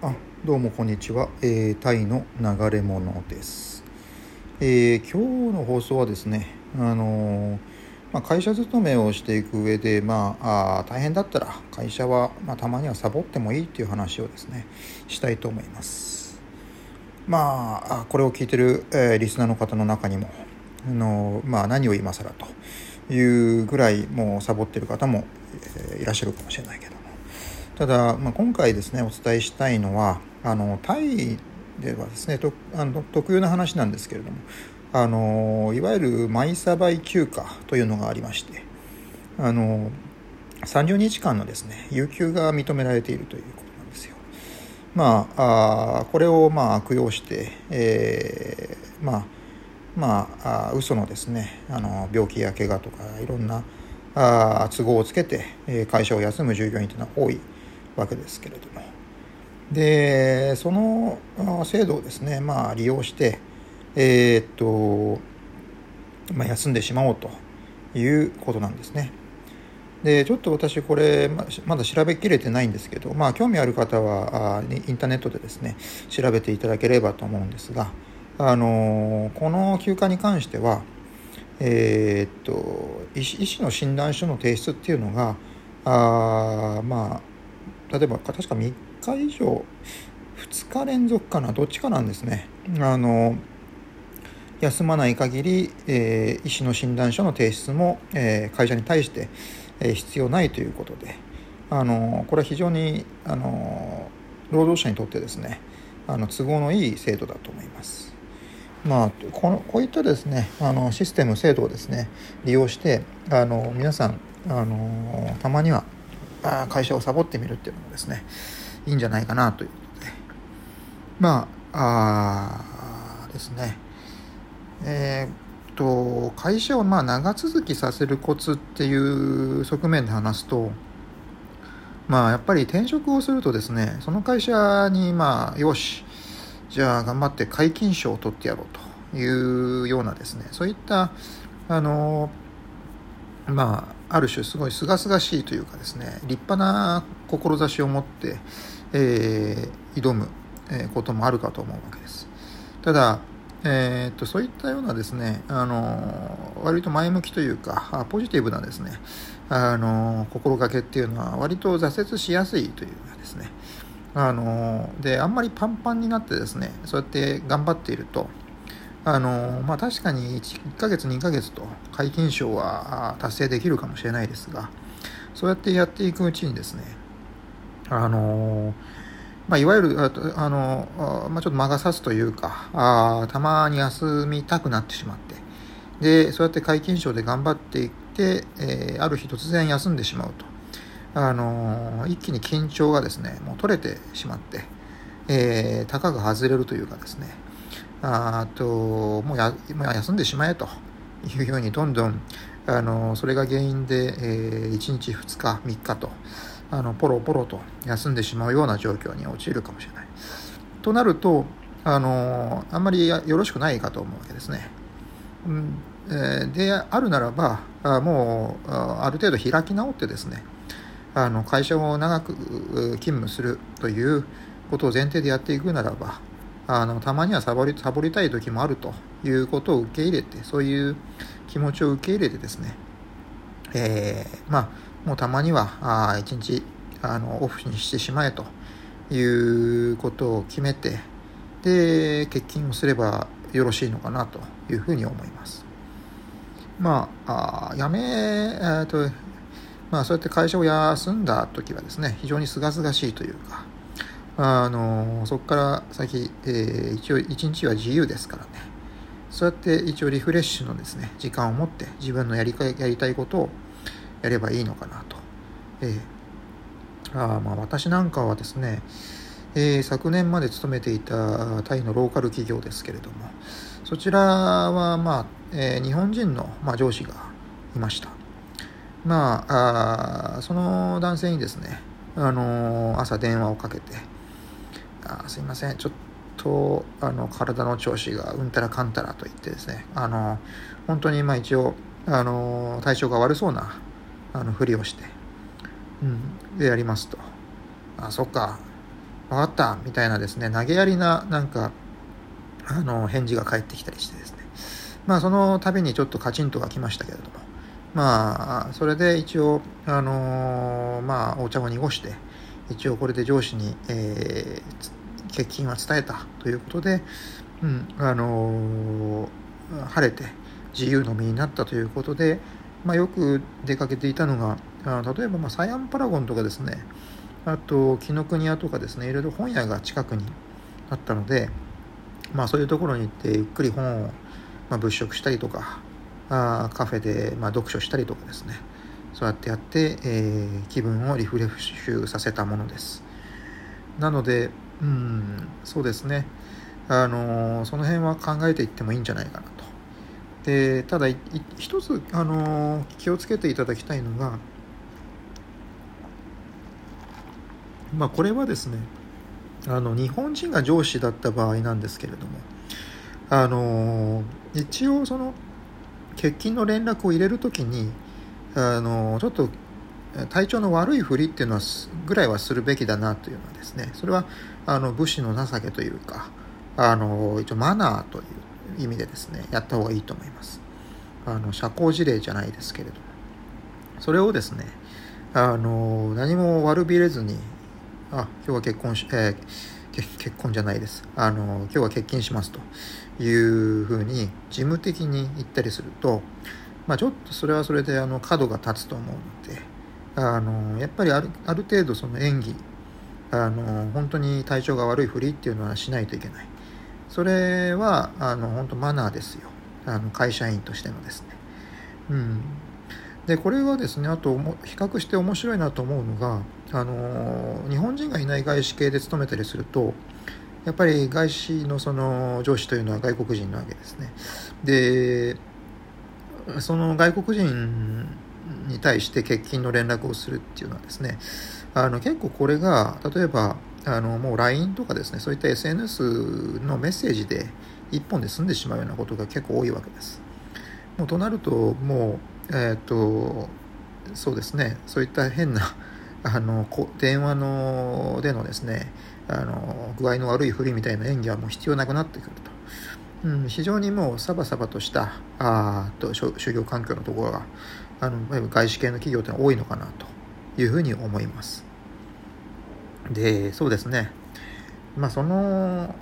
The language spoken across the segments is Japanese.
あどうもこんにちは、えー、タイの流れ物です、えー、今日の放送はですねあのー、まあ、会社勤めをしていく上で、まあ、あ大変だったら会社は、まあ、たまにはサボってもいいっていう話をですねしたいと思います。まあこれを聞いてる、えー、リスナーの方の中にもあのまあ、何を今更というぐらいもうサボってる方も、えー、いらっしゃるかもしれないけど。ただ、まあ、今回ですねお伝えしたいのはあのタイではですねとあの特有な話なんですけれどもあのいわゆるマイサバイ休暇というのがありましてあの30日間のですね有給が認められているということなんですよ。まあ、あこれをまあ悪用して、えー、まあまあ、あ嘘のですねあの病気や怪我とかいろんなあ都合をつけて会社を休む従業員というのは多いわけですけれどもでその制度をですね、まあ、利用してえー、っと、まあ、休んでしまおうということなんですね。でちょっと私これまだ調べきれてないんですけど、まあ、興味ある方はインターネットでですね調べていただければと思うんですが、あのこの休暇に関しては、えー、っと医師の診断書の提出っていうのがあまあ例えば確か3日以上2日連続かなどっちかなんですねあの休まない限り、えー、医師の診断書の提出も、えー、会社に対して、えー、必要ないということであのこれは非常にあの労働者にとってですねあの都合のいい制度だと思います。まあ、このこういったですねあのシステム制度をですね利用してあの皆さんあのたまには会社をサボってみるっていうのもですねいいんじゃないかなということで。まああですね。えー、っと会社をまあ長続きさせるコツっていう側面で話すとまあやっぱり転職をするとですねその会社にまあよしじゃあ頑張って皆勤賞を取ってやろうというようなですねそういったあのまあある種すごい清々しいというかですね立派な志を持って、えー、挑むこともあるかと思うわけです。ただ、えー、っとそういったようなですねあの割と前向きというかポジティブなですねあの心がけっていうのは割と挫折しやすいというかですね。あのであんまりパンパンになってですねそうやって頑張っているとあのまあ、確かに 1, ヶ月2ヶ月と皆勤賞は達成できるかもしれないですがそうやってやっていくうちにですねあのまあ、いわゆるあの、まあ、ちょっと魔が差すというかあたまに休みたくなってしまってでそうやって皆勤賞で頑張っていって、えー、ある日突然休んでしまうとあの一気に緊張がですねもう取れてしまって、えー、たかが外れるというかですねあともうやもう休んでしまえというようにどんどんあのそれが原因で、えー、1日2日3日とあのポロポロと休んでしまうような状況に陥るかもしれない。となるとあのあんまりよろしくないかと思うわけですね。うんえー、であるならばあもうある程度開き直ってですねあの会社を長く勤務するということを前提でやっていくならばあのたまにはサボりサボりたい時もあるということを受け入れてそういう気持ちを受け入れてですね、えー、まあもうたまにはあ一日あのオフにしてしまえということを決めてで欠勤をすればよろしいのかなというふうに思います。まあ、あやめ、えーとまあ、そうやって会社を休んだ時はですね非常にすがすがしいというかあのそこから先、えー、一応一日は自由ですからね。そうやって一応リフレッシュのですね時間を持って自分のやりかやりたいことをやればいいのかなと、えー、あまあ私なんかはですね、えー、昨年まで勤めていたタイのローカル企業ですけれどもそちらはまあ、えー、日本人の、まあ、上司がいました。まああその男性にですねあの朝電話をかけてあすいません。ちょっとあの体の調子がうんたらかんたらと言ってですね。あの本当にまあ一応あの体調が悪そうなあのふりをして、うん、でやりますと。あそっか。分かった。みたいなですね、投げやりな、なんか、あの、返事が返ってきたりしてですね。まあ、その度にちょっとカチンとが来ましたけれども、まあ、それで一応、あの、まあ、お茶を濁して、一応これで上司に、えー、欠勤は伝えたということで、うん、あのー、晴れて自由の身になったということで、まあ、よく出かけていたのが、あ例えば、ま、サイアンパラゴンとかですね、あと、紀ノ国屋とかですね、いろいろ本屋が近くにあったので、まあ、そういうところに行ってゆっくり本を、ま、物色したりとか、あカフェで、ま、読書したりとかですね、そうやってやって、えー、気分をリフレッシュさせたものです。なので、うん、そうですね、あのー、その辺は考えていってもいいんじゃないかなと。でただ一つ、あのー、気をつけていただきたいのが、まあ、これはですねあの日本人が上司だった場合なんですけれどもあの一応その欠勤の連絡を入れるときにあのちょっと体調の悪いふりっていうのはぐらいはするべきだなというのはですねそれはあの武士の情けというかあの一応マナーという意味でですねやった方がいいと思いますあの社交辞令じゃないですけれどもそれをですねあの何も悪びれずにあ今日は結婚し、えー、結婚じゃないです。あの、今日は欠勤しますというふうに事務的に言ったりすると、まあ、ちょっとそれはそれであの角が立つと思うので、あの、やっぱりあるある程度その演技、あの、本当に体調が悪いふりっていうのはしないといけない。それは、あの、本当マナーですよ。あの、会社員としてのですね。うん。で、これはですね、あと、比較して面白いなと思うのが、あの日本人がいない外資系で勤めたりするとやっぱり外資のその上司というのは外国人なわけですねでその外国人に対して欠勤の連絡をするっていうのはですねあの結構これが例えばあのもう LINE とかですねそういった SNS のメッセージで一本で済んでしまうようなことが結構多いわけです。もうとなるともうえっ、ー、とそうですねそういった変な あの電話のでのですねあの具合の悪いふりみたいな演技はもう必要なくなってくると、うん、非常にもうサバサバとしたあと就業環境のところがあの外資系の企業ってのは多いのかなというふうに思います。でそうですね。まあその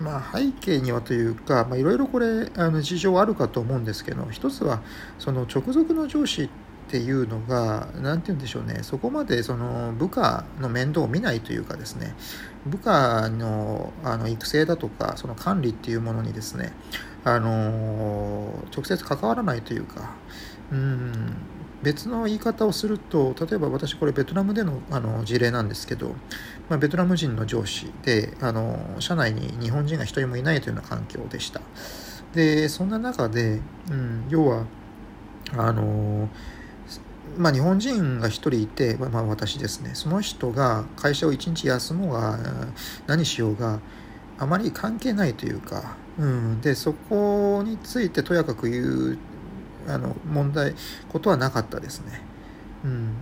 まあ、背景にはというかいろいろこれあの事情はあるかと思うんですけど一つはその直属の上司っていうのが何て言うんでしょうね。そこまでその部下の面倒を見ないというかですね。部下のあの育成だとかその管理っていうものにですねあの直接関わらないというかうん別の言い方をすると例えば私これベトナムでのあの事例なんですけど、まあ、ベトナム人の上司であの社内に日本人が一人もいないというような環境でした。でそんな中で、うん、要はあのまあ、日本人が1人いて、まあ、私ですね。その人が会社を1日休もうが何しようがあまり関係ないというか、うん、でそこについてとやかく言うあの問題ことはなかったですね、うん、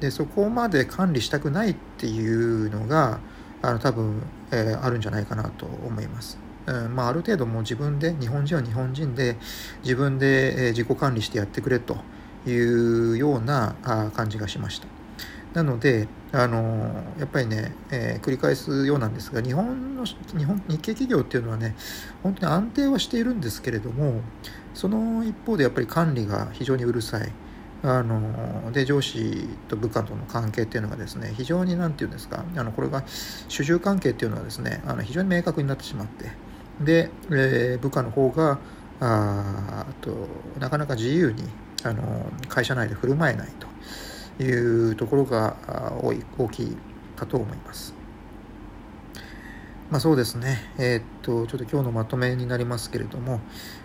でそこまで管理したくないっていうのがあの多分、えー、あるんじゃないかなと思います。うん。まあ、ある程度もう自分で日本人は日本人で自分で、えー、自己管理してやってくれと。いうような感じがしました。なので、あのやっぱりね、えー、繰り返すようなんですが日本の日本日系企業っていうのはね本当に安定はしているんですけれどもその一方でやっぱり管理が非常にうるさいあので上司と部下との関係っていうのがですね非常に何て言うんですかあのこれが主従関係っていうのはですねあの非常に明確になってしまってで、えー、部下の方があとなかなか自由にあの会社内で振る舞えないというところが多い大きいかと思います。まあ、そうですね、えー、っとちょっと今日のまとめになりますけれども、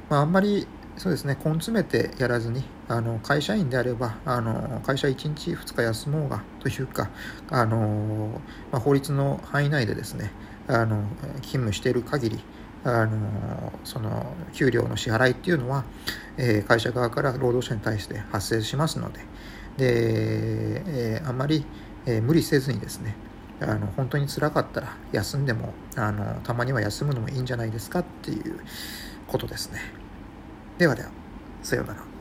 まあ、あんまりそうですね、根詰めてやらずに、あの会社員であれば、あの会社1日2日休もうがというか、あのまあ、法律の範囲内でですね、あの勤務している限り、あのその給料の支払いっていうのは、えー、会社側から労働者に対して発生しますのでで、えー、あまり、えー、無理せずにですねあの本当につらかったら休んでもあのたまには休むのもいいんじゃないですかっていうことですね。ではではさようなら。